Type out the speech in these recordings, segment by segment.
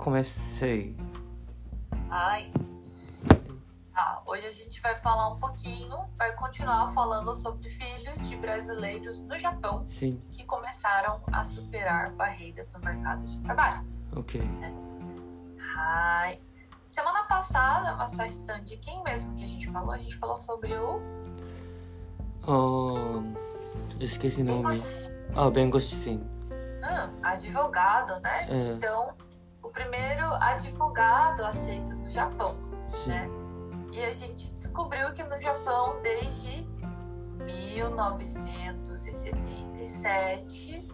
comecei. Ai. Tá, hoje a gente vai falar um pouquinho, vai continuar falando sobre filhos de brasileiros no Japão Sim, que começaram a superar barreiras no mercado de trabalho. ok. Ai. Semana passada, Masashi-san, de quem mesmo que a gente falou? A gente falou sobre o Ahn, esqueci o nome. Ah, Bengoshi sim. ah, advogado, né? É. Então, o primeiro advogado aceito no Japão. Né? E a gente descobriu que no Japão, desde 1977,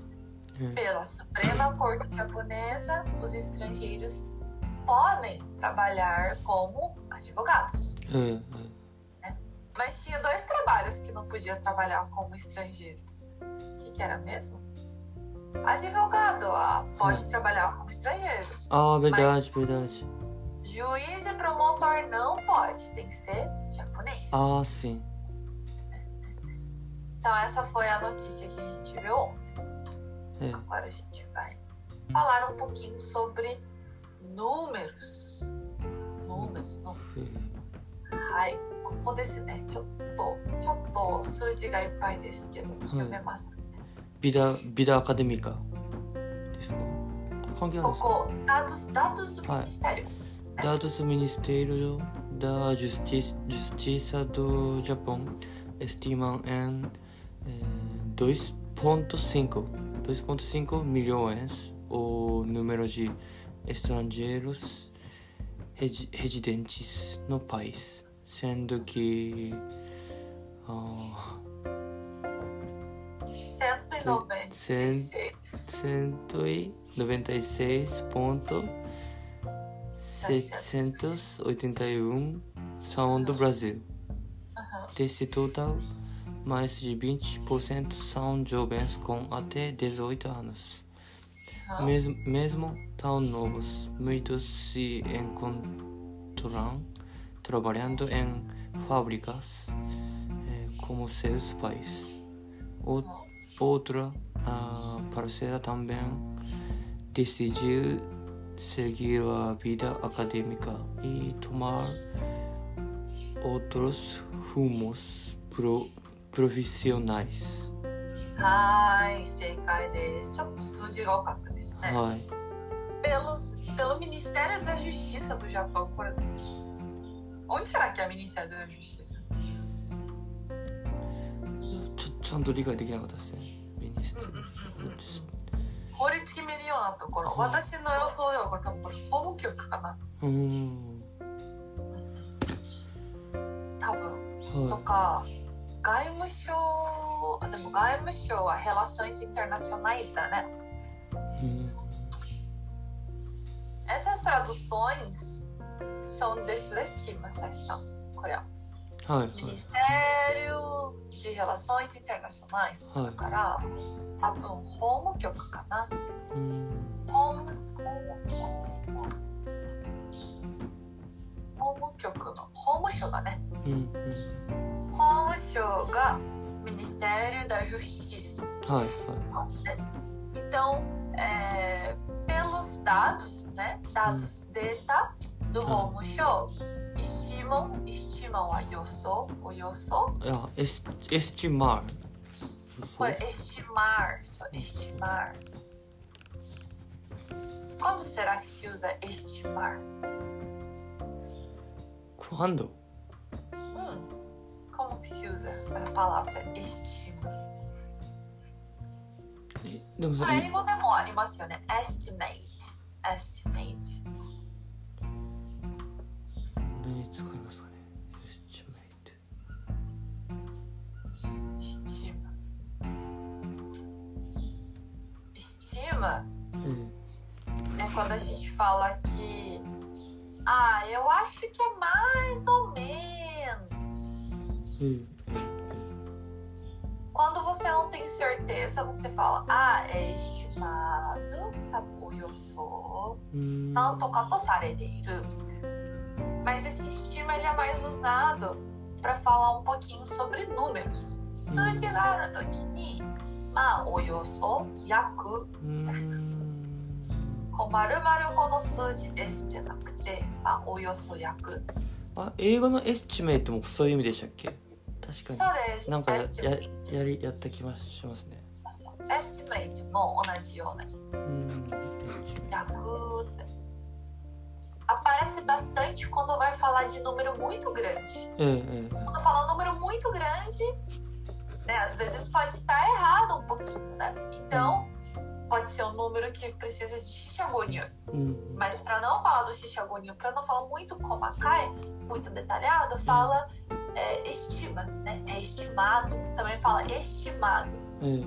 É. pela Suprema Corte Japonesa, os estrangeiros podem trabalhar como advogados. É, é. Mas tinha dois trabalhos que não podia trabalhar como estrangeiro. O que, que era mesmo? Advogado ah, pode Hum. trabalhar como estrangeiro. Ah, verdade, verdade. Juiz e promotor não pode, tem que ser japonês. Ah, sim. Então essa foi a notícia que a gente viu ontem. É. Agora a gente vai falar um pouquinho sobre números. Números, números. はい。ここですね。ちょっと、ちょっと数字がいっぱいですけど、読めます。ビダ、ビダアカデミカですか 関係あるんですかここ、dados, dados do はい Ministérioですね。 Dados do Ministério da Justiça, Justiça do Japão estimam em eh, 2,5 2,5 milhões o número de estrangeiros resi- residentes no país, sendo que ah, 196. 196.781 são do Brasil. Desse total, mais de 20% são jovens com até 18 anos. Mesmo, mesmo tão novos, muitos se encontram trabalhando em fábricas eh, como seus pais. O- outra ah, parcela também decidiu seguir a vida acadêmica e tomar outros rumos pro, profissionais. はーい、正解です。ちょっと数字が多かったですね。 Ai, Pelos, pelo Ministério da Justiça do Japão. Por... Onde será que é o Ministério da Justiça? ちゃんと理解できなかったですね。ミニストうんうん法律決めるようなところ。うん私の予想ではこれ多分法務局かな。うーん。多分。とはか、外務省、あでも外務省は Relações Internacionais だね。い。うん。Essas traduções são desse daqui, Masashi-san. Coreano. はや和装自体が狭い人だから、はい、多分法務局かな。法務法務法務局の法務省だね、うん、法務省がミニスタイル大夫引きすはいはい。então é, pelos dados né dados データ do、はい、法務省、はい estimam, estimam a Yoso, o Yoso, いや、エスエスチマール。これ estimar, só estimar. Quando será que se usa estimar? Quando? Hum, como que se usa a palavra estimar? えでもこそれれ英語でもありますよね。estimate, estimate. およそ約。あ英語のエスチメイトもそういう意味でしたっけ確かそうです。になんかやややりやった気がしますね estimate も同じようなうん Yakut. Aparece bastante quando vai falar de número muito grande. ええええ Quando fala um número muito grande, né, às vezes pode estar errado um pouquinho, né? Então, pode ser um número que precisa de xixagonho. うん、 Mas para não falar do xixagonho, para não falar muito komakai, muito detalhado, fala é, estima, né? É estimado. Também fala estimado. え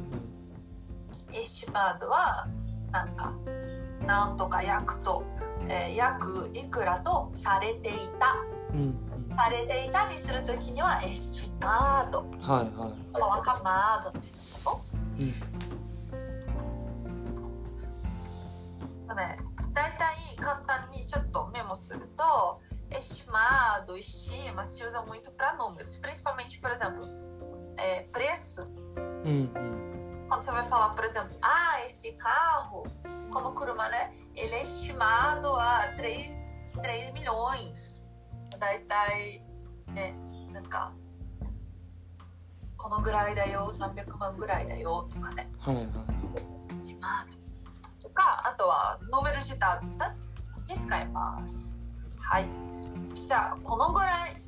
え estimado はなんかなんとか約と、えー約いくらとされていたええうんされていたにするときには estimado うんはいはい colocamado っていうの ね大体簡単にちょっとメモすると estimado, estima se usa muito para números principalmente por exemplo é, preço うんうん、 quando você vai falar, por exemplo, ah, esse carro, como Kuruma, né? Ele é estimado a 3, 3 milhões. Daí, daí, né? なんか、このぐらいだよ、300万ぐらいだよとかね、はいはい estimado とか、あとは、números de dados ねに使います。はい。じゃあ、このぐらい、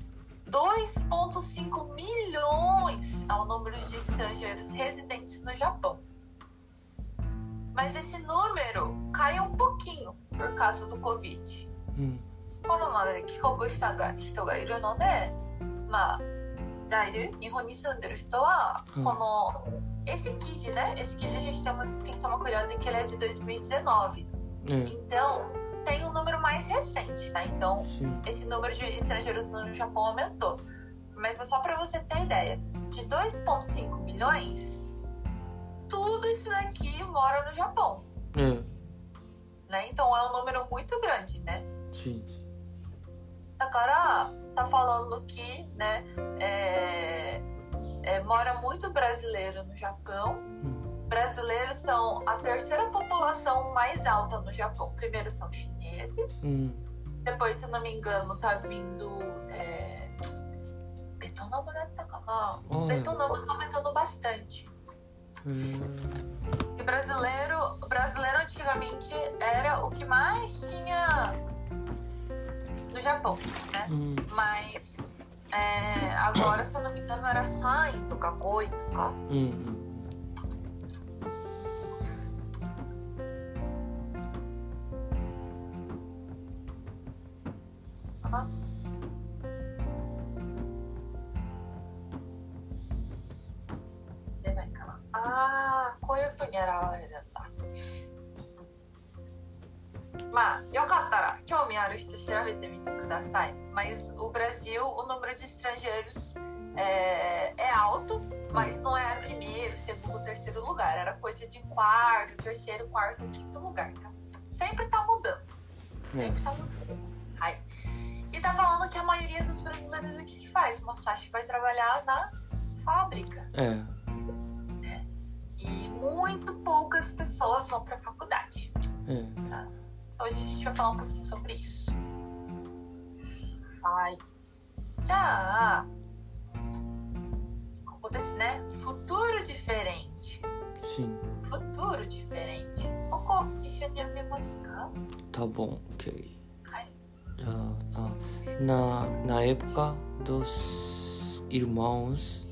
2,5 milhões é o número de estrangeiros residentes no Japão. Mas esse número caiu um pouquinho por causa do Covid. うんコロナで帰国した人がいるので、まあ、在留、日本に住んでる人は、うんこの、Esse kit, né? Esse kit a gente tem, tem que tomar cuidado que ele é de 2019. É. Então, tem um número mais recente, tá? Então, Sim. esse número de estrangeiros no Japão aumentou. Mas é só para você ter ideia. De 2,5 milhões, tudo isso daqui mora no Japão. É. Né? Então é um número muito grande, né? Sim. Agora, cara tá falando que, né, é, é, mora muito brasileiro no Japão. Brasileiros são a terceira população mais alta no Japão. Primeiro são chineses, hum. depois, se não me engano, tá vindo. É... Betonoma, né? Tá oh. Betonoma tá aumentando bastante. Hum. E brasileiro, brasileiro antigamente era o que mais tinha no Japão, né? Hum. Mas É, agora, se eu não me engano, era Sai to ka Goi to ka. Uhum. Ah, こういうふうに現れるんだ。まあ、よかったら、興味ある人調べてみてください。Mas o Brasil, o número de estrangeiros é, é alto, mas não é primeiro, segundo, terceiro lugar. Era coisa de quarto, terceiro, quarto, quinto lugar, tá? Sempre tá mudando. ね Sempre tá mudando. Ai. E tá falando que a maioria dos brasileiros o que, que faz? Masashi vai trabalhar na fábrica. え E muito poucas pessoas vão pra faculdade. ええ え Então hoje a gente vai falar um pouquinho sobre isso. Ai. Já. ここですね。futuro diferente. し futuro diferente. ここ一緒に読めますか tá bom ok はい。já ah, na na época dos irmãos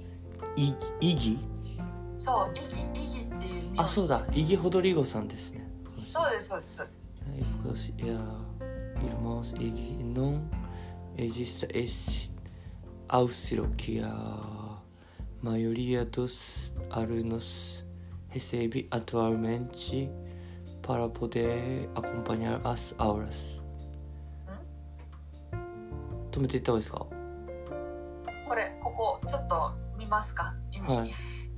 I- Iggy そう、イギ、イギっていう名あそうだ字です Iggy Rodrigo さんですねそうです、そうです、そうです。Época dos eh, irmãos Iggy não existe esse auxílio que a maioria dos alunos recebe atualmente para poder acompanhar as aulas. 止めていった方がいいですかこれ、ここ、ちょっと見ますか。はい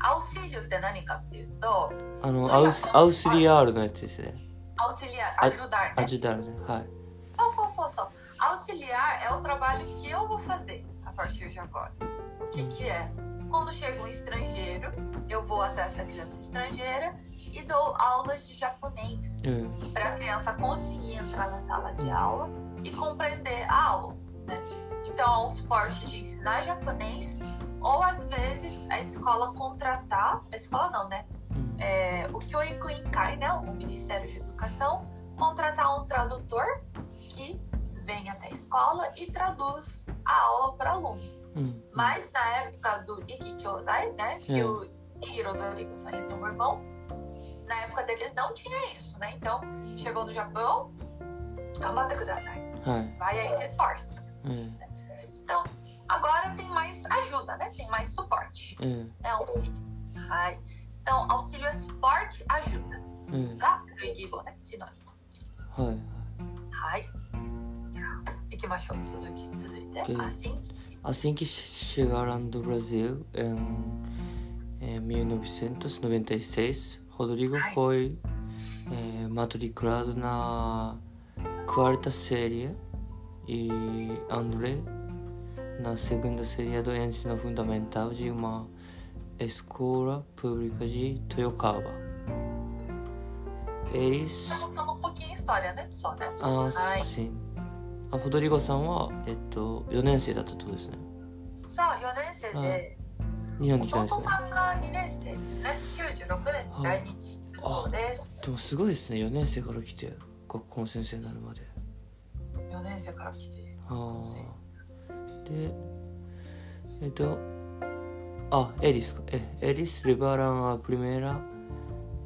アウシリュって何かっていうと、あの、アウスアウスリアールのやつですね。アウシ ajudar, né? Ajudar, ah. Não, só, só, só. Auxiliar é o trabalho que eu vou fazer a partir de agora. O que que é? Quando chega um estrangeiro, eu vou até essa criança estrangeira e dou aulas de japonês é. para a criança conseguir entrar na sala de aula e compreender a aula. Né? Então, é um suporte de ensinar japonês ou às vezes a escola contratar, a escola não, né? Hum. É, o Kyoiku Inkai, né, o Ministério de Educação, contratar um tradutor que vem até a escola e traduz a aula para aluno. Hum. hum. Mas na época do Ikkyokai, né, que é. o o Hirodorigo saiu do irmão, na época deles não tinha isso, né? Então, chegou no Japão, Kamata Kudasai. É. Vai aí, se esforça. É. Então, agora tem mais ajuda, né? Tem mais suporte. É. é auxílio. Ai. Então, auxílio é suporte, ajuda. Tá? Eu digo, né? Sinônimos. はい。 Hai. 行きましょう。続き、続いて。 Ok. Assim. Assim que chegaram do Brasil em, em 1996, Rodrigo Ai. foi eh, matriculado na quarta série e André na segunda série do ensino fundamental de uma escola pública de Toyokawa. Eles né? あはいしあロドリゴさんは、えっと、4年生だったってことですね。Só 4年生で、日本に来たんですね。弟さんが2年生ですね。96年に来日そうです。でもすごいですね、4年生から来て、学校の先生になるまで。4年生から来て、あ学校の先生ーで、えっと、あ、Elis, eh, eles levaram a primeira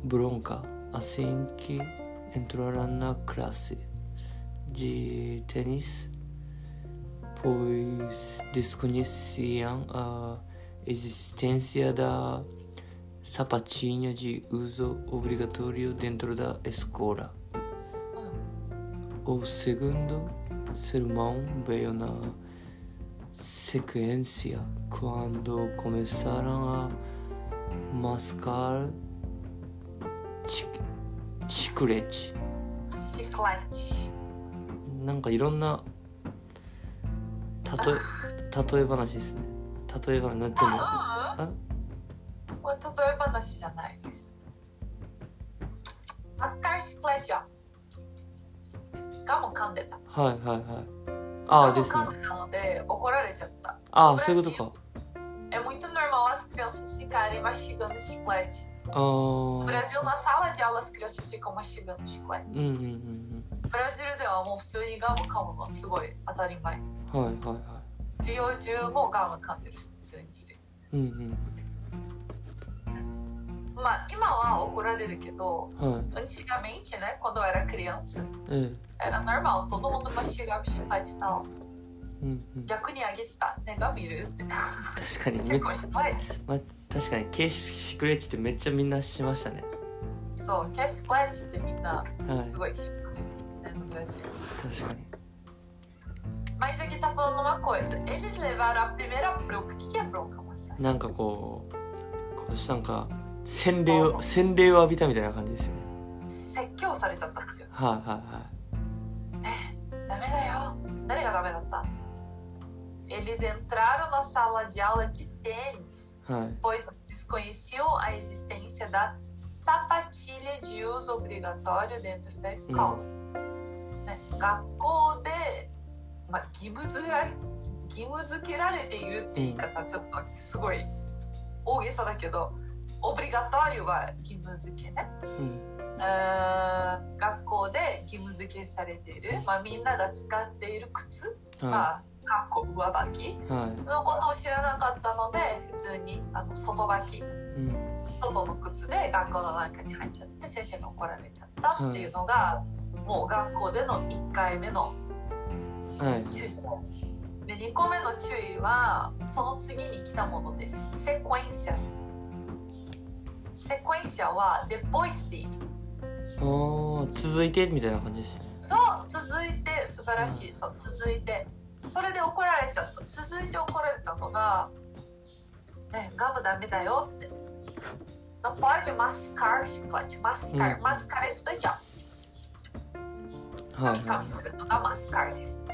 bronca assim que entraram na classe de tênis, pois desconheciam a existência da sapatinha de uso obrigatório dentro da escola. O segundo sermão veio na sequência quando começaram a mascar chi- chiclete. シクライチ。なんかいろんな例え例え話ですね例え話なんていうのこれ例え話じゃないです。マスカルシクライチはガム噛んでた。はいはいはいああですね噛んでたので怒られちゃった。ああそういうことか No Brasil, na sala de aula, as crianças ficam mastigando うん chiclete. うんうんブラジルではもう普通にガム噛むのはすごい当たり前。うんはいはいは授業中もガム噛んでる人普通にいる。いうんまあ今は怒られるけど、うんはい antigamente, né, quando eu era criança, ええ era normal, todo mundo mastigava chiclete e tal. うんうん逆にあげてた。ね、ガる？確かにめ結構 chiclete. ま確かにケーシクレッチってめっちゃみんなしましたねそう、キャッシュクレッチってみんなはいすごいします。né, no Brasil. 確かに Mas aqui tá falando uma coisa. Eles levaram a primeira bronca. O que é bronca, Massai? なんかこうこうなんか洗礼を洗礼を浴びたみたいな感じですよね説教されちゃったんですよ。はいはいはダメ Eles entraram na sala de aula de tênis, いはい pois desconheciam a existência da sapatilha de uso obrigatório dentro da escola. ね、学校で、まあ、義務付けられ義務付けられているって言い方ちょっとすごい大げさだけど、オブリガトリオは義務付けね。うんあー学校で義務付けされている、まあ、みんなが使っている靴、まはあ、 かっこ上履き？いはのことを知らなかったので普通にあの外履き。いうん。外の靴で学校の中に入っちゃって先生に怒られちゃったっていうのが、もう学校での1回目のはい。注意で2個目の注意はその次に来たものです。セコエンシャセコエンシャはデポイスティおー続いてみたいな感じですね。そう続いて素晴らしい。そう続いてそれで怒られちゃった続いて怒られたのが「ね、ガムダメだよ」って「ノパイジマスカラ」って言わ「マスカラ」「マスカラ」マスカちです。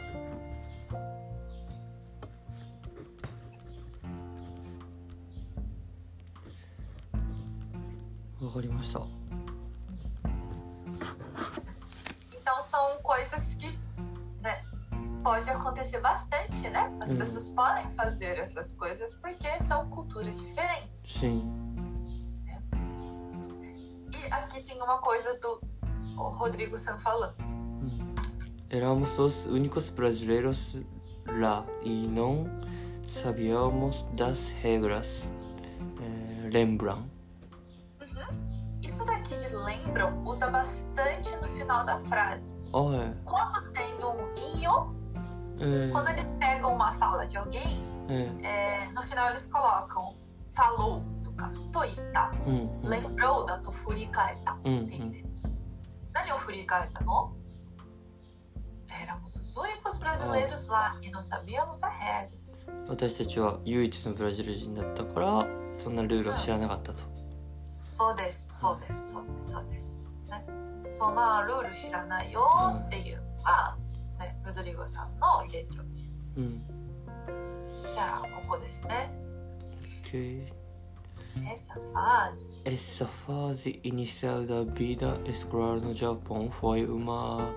わかりました。伊藤さん、声好き？Pode acontecer bastante, né? As Uhum. pessoas podem fazer essas coisas porque são culturas diferentes. Sim. E aqui tem uma coisa do Rodrigo San falando. Hum. Éramos os únicos brasileiros lá e não sabíamos das regras. É, lembram? Uhum. Isso daqui de lembram usa bastante no final da frase. Ah, é. É, quando eles pegam uma fala de alguém, é. no final eles colocam falou do toita, うんうん lembrou da to furikaeta. うんうん Entende? 何を振り返ったの Éramos os únicos brasileiros lá e não sabíamos a regra. 私たちは唯一のブラジル人だったからそんなルールは知らなかったと。そうです、そうです、そうです、そうです。ね、そんなルール知らないよっていうのが、ね、ロドリゴさんうん。じゃあここですね。え、サフ OK エッサファーゼイニシャルダビダエスクラルのジャポンフォイウマ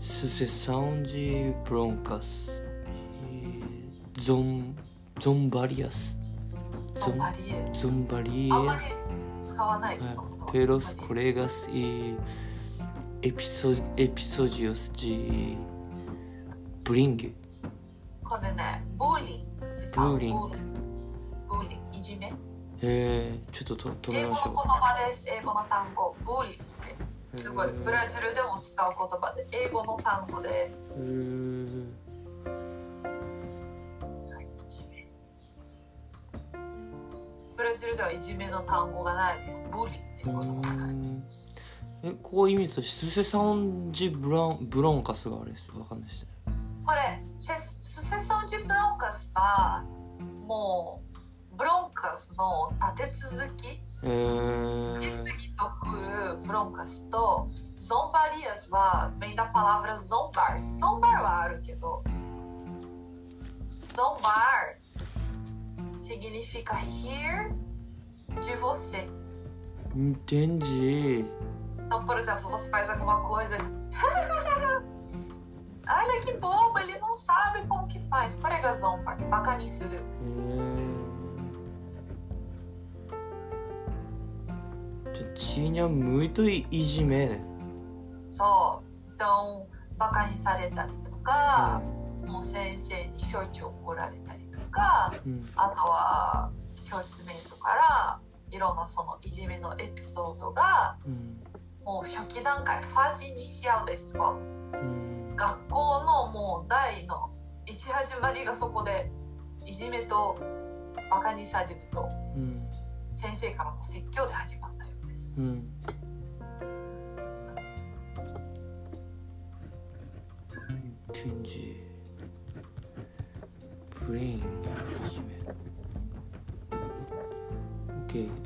スセサウンジブロンカス。ゾンゾンバリアス。ゾンバリエゾンバリエあんまり使わないですか？ペロスコレガスイエピソジオスジ bullying. これね、ブーリング se fala. ブーリングブーリング。ブーリング、いじめ。えー、ちょっとと止め英語ましょの言葉です。英語の単語、ブーリングって。う。すごい、ブラジルでも使う言葉で、英語の単語です。えーはいいじめブラジルではいじめの単語がないです。ブリっていう言葉がない。うんえこう意味としてスセサンジブランブロンカスがあれですわかんないですねこれ、セスセソンジブロンカスは、もう、ブロンカスの立て続き、えー、次々と来るブロンカスと、ゾンバリアスは、vem da palavra zombar. Zombar はあるけど、zombar significa rir de você. entendi Então, por exemplo, いといじめね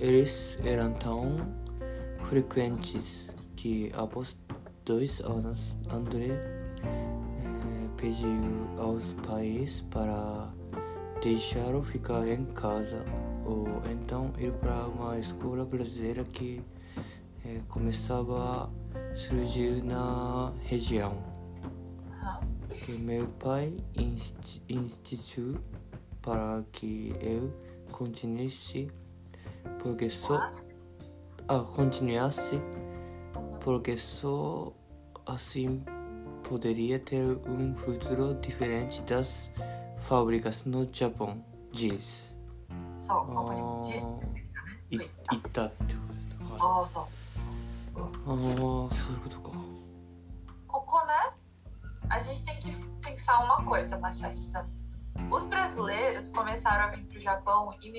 eles eram tão frequentes que após dois anos André eh, pediu aos pais para deixá-lo ficar em casa ou então ir para uma escola brasileira que eh, começava a surgir na região. は Que meu pai insti- insistiu para que eu continuasse porque só ah, continuasse porque só assim poderia ter um futuro diferente das fábricas no Japão, diz. そう、ここにあ実ーい行ったってことですね。はいそうそうそうそうそうああ、そういうことか。ここね、a gente tem que pensar uma coisa, Machista. Os brasileiros começaram a vir para o Japão em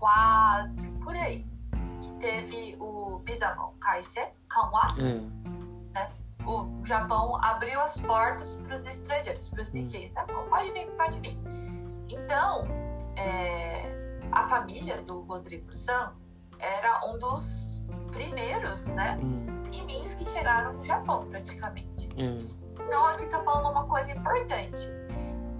quatro por aí, hum. que teve o Bizanon Kaise Kanwa, hum. né? O Japão abriu as portas para os estrangeiros, para os Nikkeis, hum. né? Tá pode vir, pode vir. Então, é, a família do Rodrigo San era um dos primeiros, né? Hum. Inimigos que chegaram no Japão, praticamente. Hum. Então, aqui tá falando uma coisa importante.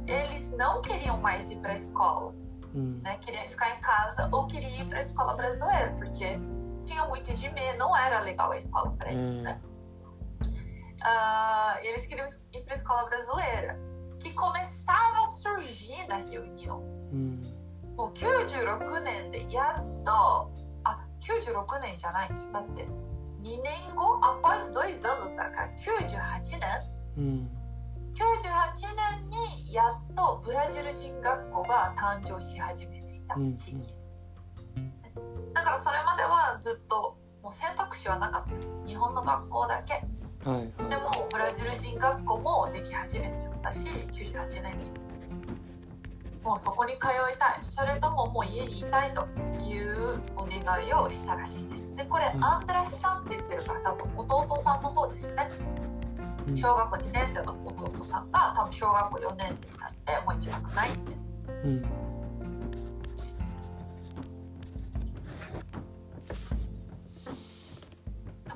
Eles não queriam mais ir para a escola Hum. Né? Queria ficar em casa ou queria ir para a escola brasileira, porque tinha muito IDME, não era legal a escola para eles, hum. né? Uh, eles queriam ir para a escola brasileira, que começava a surgir na reunião. Hum. O Kyujurokunen de Yado. Ah, Kyujurokunen já não é isso, após dois anos da Kyujuhachinen. Hum. 学校が誕生し始めていたうん地域、だからそれまではずっともう選択肢はなかった。日本の学校だけ。はいではもブラジル人学校もでき始めちゃったし98年に。もうそこに通いたい。それとももう家にいたいというお願いをしたらしいです。でこれ、うん。アンドレスさんって言ってるから多分弟さんの方ですね。いうん。小学校2年生の弟さんが多分小学校4年生ってもう行きたくないってうん。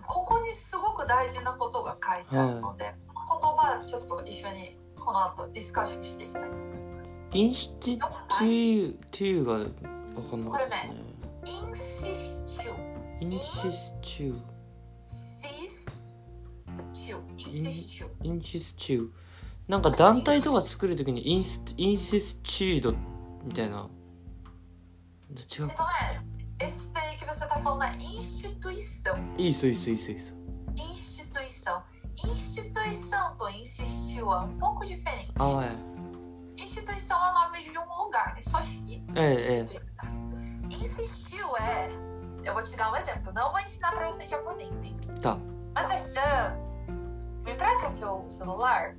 ここにすごく大事なことが書いてあるので、言葉ちょっと一緒にこの後ディスカッションしていきたいと思います。インシティティティが分かんなかったね。インシスチュインシスチューシスチュインシスチュインシスチューなんか団体とか作るときにインスインシスチードみたいな違うえっとね este que você está falando é instituição いいっすいいっすいいっすいいっす instituição instituição と insistiu é um pouco diferente ああ instituição é o nome de um lugar né? só que えええ insistiu é eu vou te dar um exemplo não vou ensinar para você em japonês hein? えtá Mas Sam, me empresta seu celular?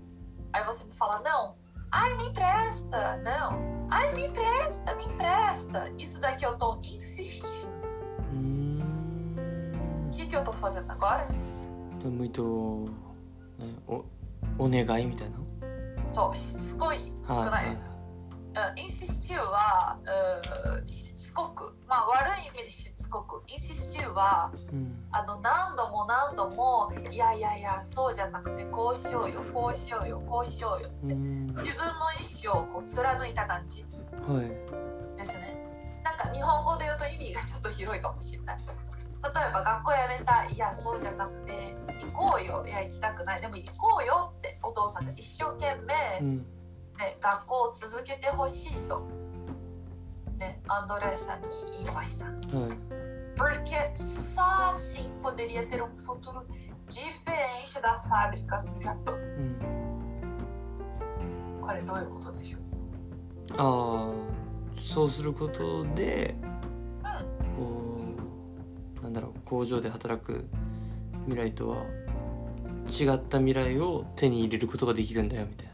Aí você me fala, não. Ai, me empresta. Não. Ai, me empresta, me empresta. Isso daqui eu tô insistindo. うーん O que, que eu tô fazendo agora? でもmuitoねおお願いみたいなそう、しつこい。はいくないです。うん、insistiu は、うん、しつこく。まあ、悪い意味でしつこく。insistiu は、うんあの、何度も何度も、いやいやいや、そうじ ゃなくて、こうしようよ、こうしようよ、こうしようよ。うーん自分の意思をこう貫いた感じ。はいですね。なんか日本語で言うと意味がちょっと広いかもしれない。例えば学校辞めた、いや、そうじゃなくて、行こうよ、いや、行きたくない、でも行こうよってお父さんが一生懸命、うんね、学校を続けてほしいと、ね、アンドレスさんに言いました。はい Porque só assim poderia ter um futuro diferente das fábricas no Japão. うんこれどういうことでしょうああそうすることでうこうなんだろう工場で働く未来とは違った未来を手に入れることができるんだよみたい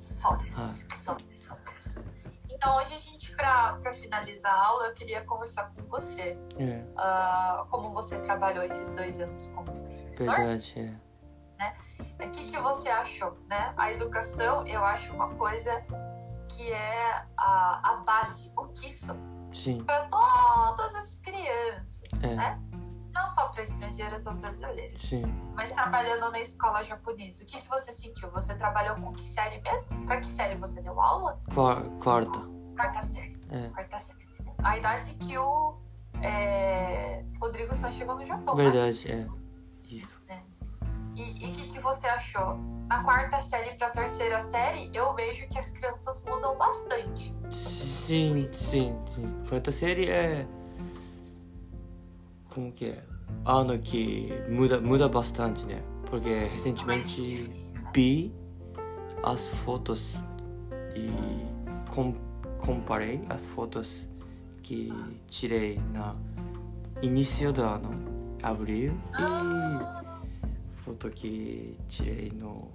そうです。そうです、そうです。Então, hoje a gente, para finalizar a aula, eu queria conversar com você. なえ ah, como você trabalhou esses dois anos como え professor, verdade é o que, que você achou? Né? A educação, eu acho uma coisa que é a, a base, o que isso, para todas as crianças, É. né? Não só para estrangeiras ou brasileiras, sim mas trabalhando na escola japonesa. O que, que você sentiu? Você trabalhou com que série mesmo? Para que série você deu aula? Qua- quarta Quarta série. え quarta série. A idade que o é, Rodrigo só chegou no Japão, é né? verdade é isso. E o que, que você achou? Na quarta série para terceira série, eu vejo que as crianças mudam bastante. sim sim sim. Quarta série é como que é? Ano que muda muda bastante né? Porque recentemente vi as fotos e com, comparei as fotos que tirei na início do ano, abril, Ah, e foto que tirei no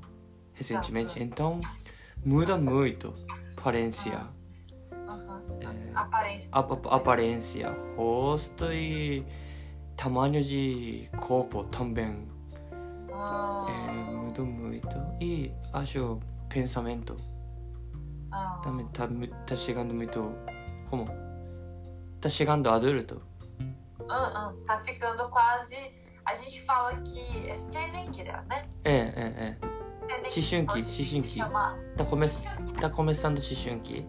recentemente. Então, muda muito aparência, é, Aparência. a, a- aparência, rosto e tamanho de corpo também. Ah, É, muda muito. E acho pensamento ah. também tá, tá chegando muito. Como? Tá chegando adulto. Uh, uh, tá ficando quase. A gente fala que é Selengira, né? É, é, é. Xixunki, Xixunki. Tá, come... tá começando Xixunki.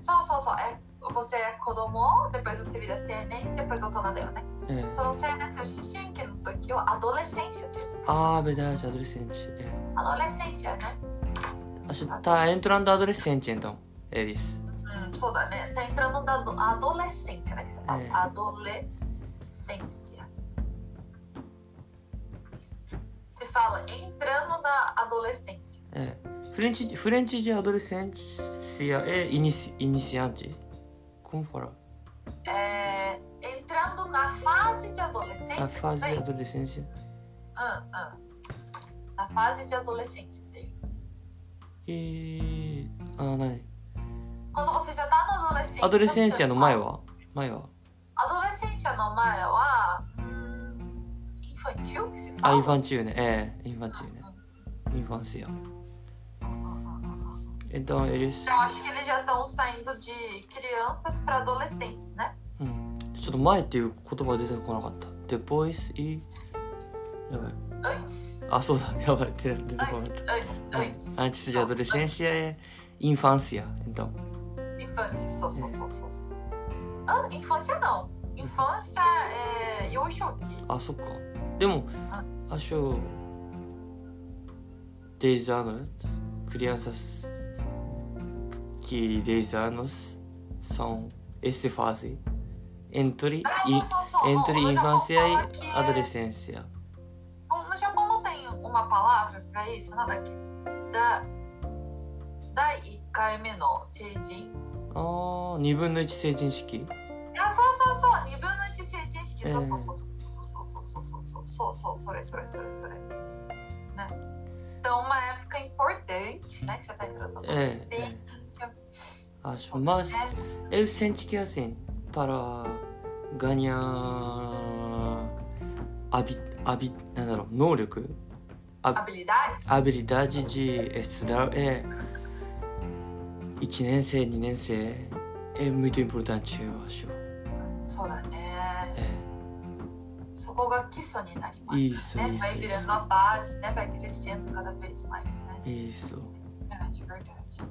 Só, só, só. É, você é Kodomo, depois você vira Senen, depois Otonadeu, né? É. Só você é Shishunki no Tokyo, adolescência. Ah, verdade, adolescente. É. Adolescência, né? Acho que tá entrando adolescente, então. É Eles. Hum, só da, né? Tá entrando da adolescência, né? É. Adolescência. Você fala entrando na adolescência. É. French, French de adolescência é inici, iniciante. Como falar? É, entrando na fase de A adolescência. fase de adolescência. ah, ah. Na fase de adolescência dele. E. Ah, não. Quando você já tá na adolescência. Adolescência no fala- 前 infantil que se あ、fala? インファンチューね。É, infantil né. Infância. Então eles. Eu acho que eles já estão saindo de crianças para adolescentes, né? うん。ちょっと前っていう言葉出てこなかった。depois e. やばい。Antes. あ、そうだ。やばい。出出てこなかっ.た。Antes. Antes de adolescência é infância. Então. Infância, sou, sou, sou. sou. Ah, infância não. Infância é Yoshoki. あ、そっか。でもあ、acho dez anos, crianças que 10 anos são essa fase entre, e, entre infância e adolescência. No Japão não tem uma palavra para isso? Nada aqui. Da, 第1回目の成人。ああ、2分の1成人式。あ、そうそうそう、2分の1成人式。そうそうそう。それそれそれそれ。ね。で、す。エウセンチキアセン、パラ、ガニャー、アビ、ア、なんだろう、能力？アビリダージ。アビリダージジー、エス、年生、2年生、エムイトインルタンチューワ。そうだね。そこが基礎になり isso, ね。isso, Vai virando a base, né? Vai crescendo cada vez mais, né? Isso. Verdade, verdade.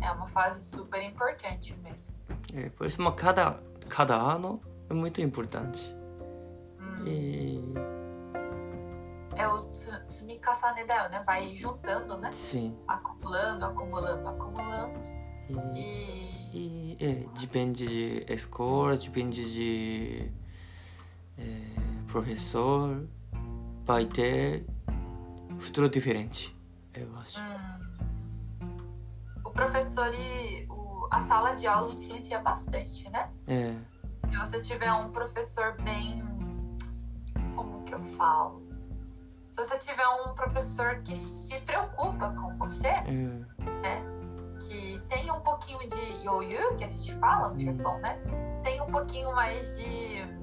É uma fase super importante mesmo. É, por isso, cada, cada ano é muito importante. Hum, E, é o tsu- tsumikasane da yo, né? Vai juntando, né? sim. Acumulando, acumulando, acumulando. E, E e é, depende de escola, depende de é, professor, vai ter futuro diferente, eu acho. hum, o professor e o- a sala de aula influencia bastante, né? É, Se você tiver um professor bem. Como que eu falo? Se você tiver um professor que se preocupa com você, é, que tem um pouquinho de yoyu, que a gente fala no Hum. Japão, né? Tem um pouquinho mais de.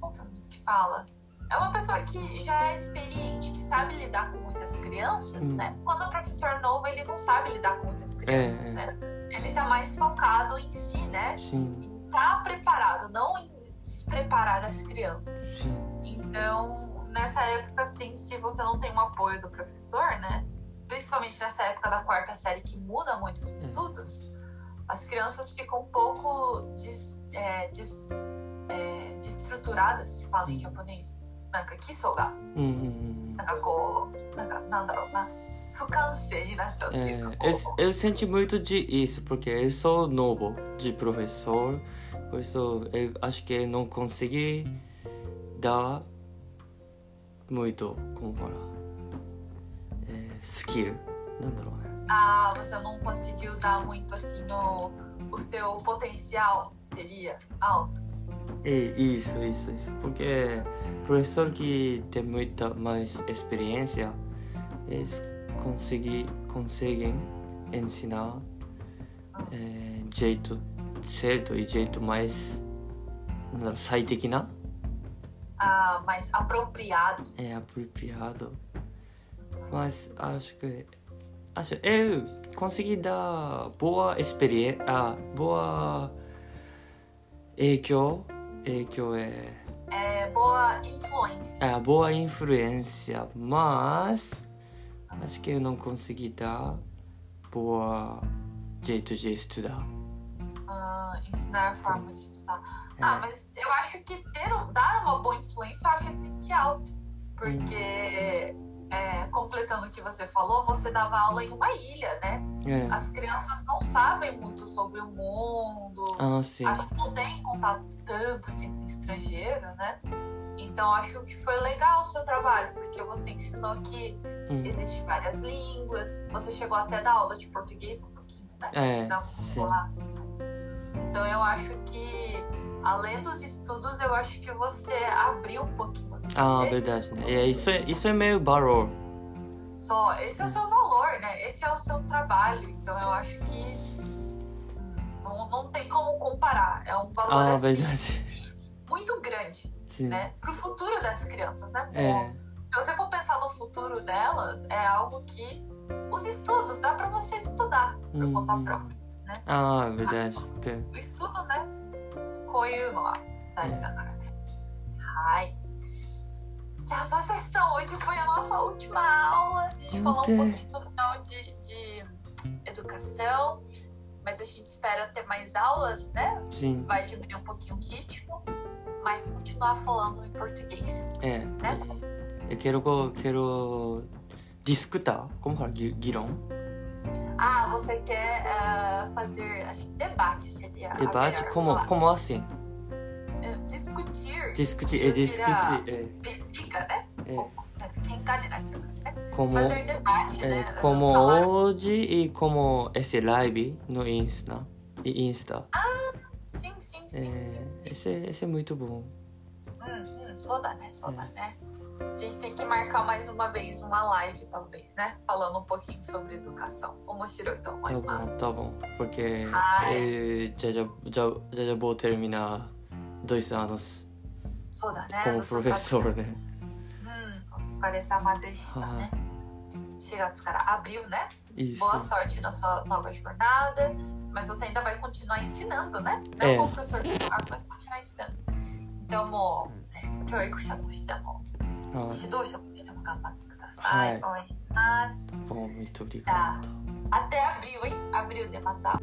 Como que é que fala? É uma pessoa que já é experiente, que sabe lidar com muitas crianças, Hum. né? Quando é um professor novo, ele não sabe lidar com muitas crianças, é. né? Ele tá mais focado em si, né? sim, Em estar preparado, não em despreparar as crianças. sim, Então, nessa época, assim, se você não tem um apoio do professor, né? Principalmente nessa época da quarta série que muda muito os estudos, as crianças ficam um pouco des, é, des, é, desestruturadas, se fala em japonês. なんか基礎が、うんうんうんなんかこう、なんかなんだろうな、不完成になっちゃうっていうか、 É, こ eu, う、 eu senti muito de isso, porque eu sou novo de professor, por isso eu acho que eu não consegui dar muito, como falar, é, skill, なんだろうね。 ah, você não conseguiu dar muito assim no. O seu potencial seria alto. É, isso, isso, isso. Porque professor que tem muita mais experiência, eles conseguem, conseguem ensinar é, jeito certo e jeito mais sai de na ah, mais apropriado. É apropriado. Mas acho que acho eu consegui dar boa experiência ah, boa é, 影響影響 é É, boa influência. é boa influência, mas acho que eu não consegui dar boa jeito de estudar. Ah, ensinar a forma de estudar. É, Ah, mas eu acho que ter, dar uma boa influência eu acho essencial. Porque falou, você dava aula em uma ilha, né? É. As crianças não sabem muito sobre o mundo, Ah, acho que não tem contato tanto assim com o estrangeiro, né? Então acho que foi legal o seu trabalho, porque você ensinou que Hum. existem várias línguas, você chegou até a dar aula de português um pouquinho, né? É, um. Então eu acho que, além dos estudos, eu acho que você abriu um pouquinho. Ah, verdade? É, isso, é, isso é meio valor. Só, esse é o seu valor, né? Esse é o seu trabalho. Então eu acho que hum, não, não tem como comparar. É um valor Ah, assim, verdade. muito grande, Sim. né? Pro futuro das crianças, né? É, Se você for pensar no futuro delas, é algo que os estudos, dá pra você estudar por Hum, conta hum. própria. Ah, verdade. É. おestudo, né? こういうのは大事だからね。はい。じゃあ、マサシさん、hoje foi a nossa última aula. A gente falou um Ok. pouquinho no final de, de educação, mas a gente espera ter mais aulas, né? Sim. Vai diminuir um pouquinho o ritmo, mas continuar falando em português. É. Né? Eu quero, go- quero discutir. Como fala? Gui- Guirão? Ah, você quer eh, fazer, acho que debate seria. a Debate? melhor Como, palavra. como assim? Eh, Discutir. Discutir. É discutir. É. Briga, né? え なんか喧嘩になっちゃうからね。 como, debate, é, né? como Falar. hoje e como esse live no Insta. E Insta. Ah, sim, sim, sim. É, sim, sim. Esse, esse é muito bom. Hum, hum, soda, né? Soda, é. né? A gente tem que marcar mais uma vez uma live, talvez, né? Falando um pouquinho sobre educação. O Moshiro então, Tá bom, tá bom. Porque já, é, já, já, já, já vou terminar dois anos. Soda, né? Como professor, né? うん、お疲れ様でしたね。4月からabril, né? Isso. Boa sorte na sua nova jornada. Mas você ainda vai continuar ensinando, né? Não É. como professor de jornada, mas continuar ensinando. Então, もう、ね、教育者としても、 Ah, 指導者としても頑張ってください。はい応援してます。 bom, muito obrigado. Até abril, hein? Abril de matar.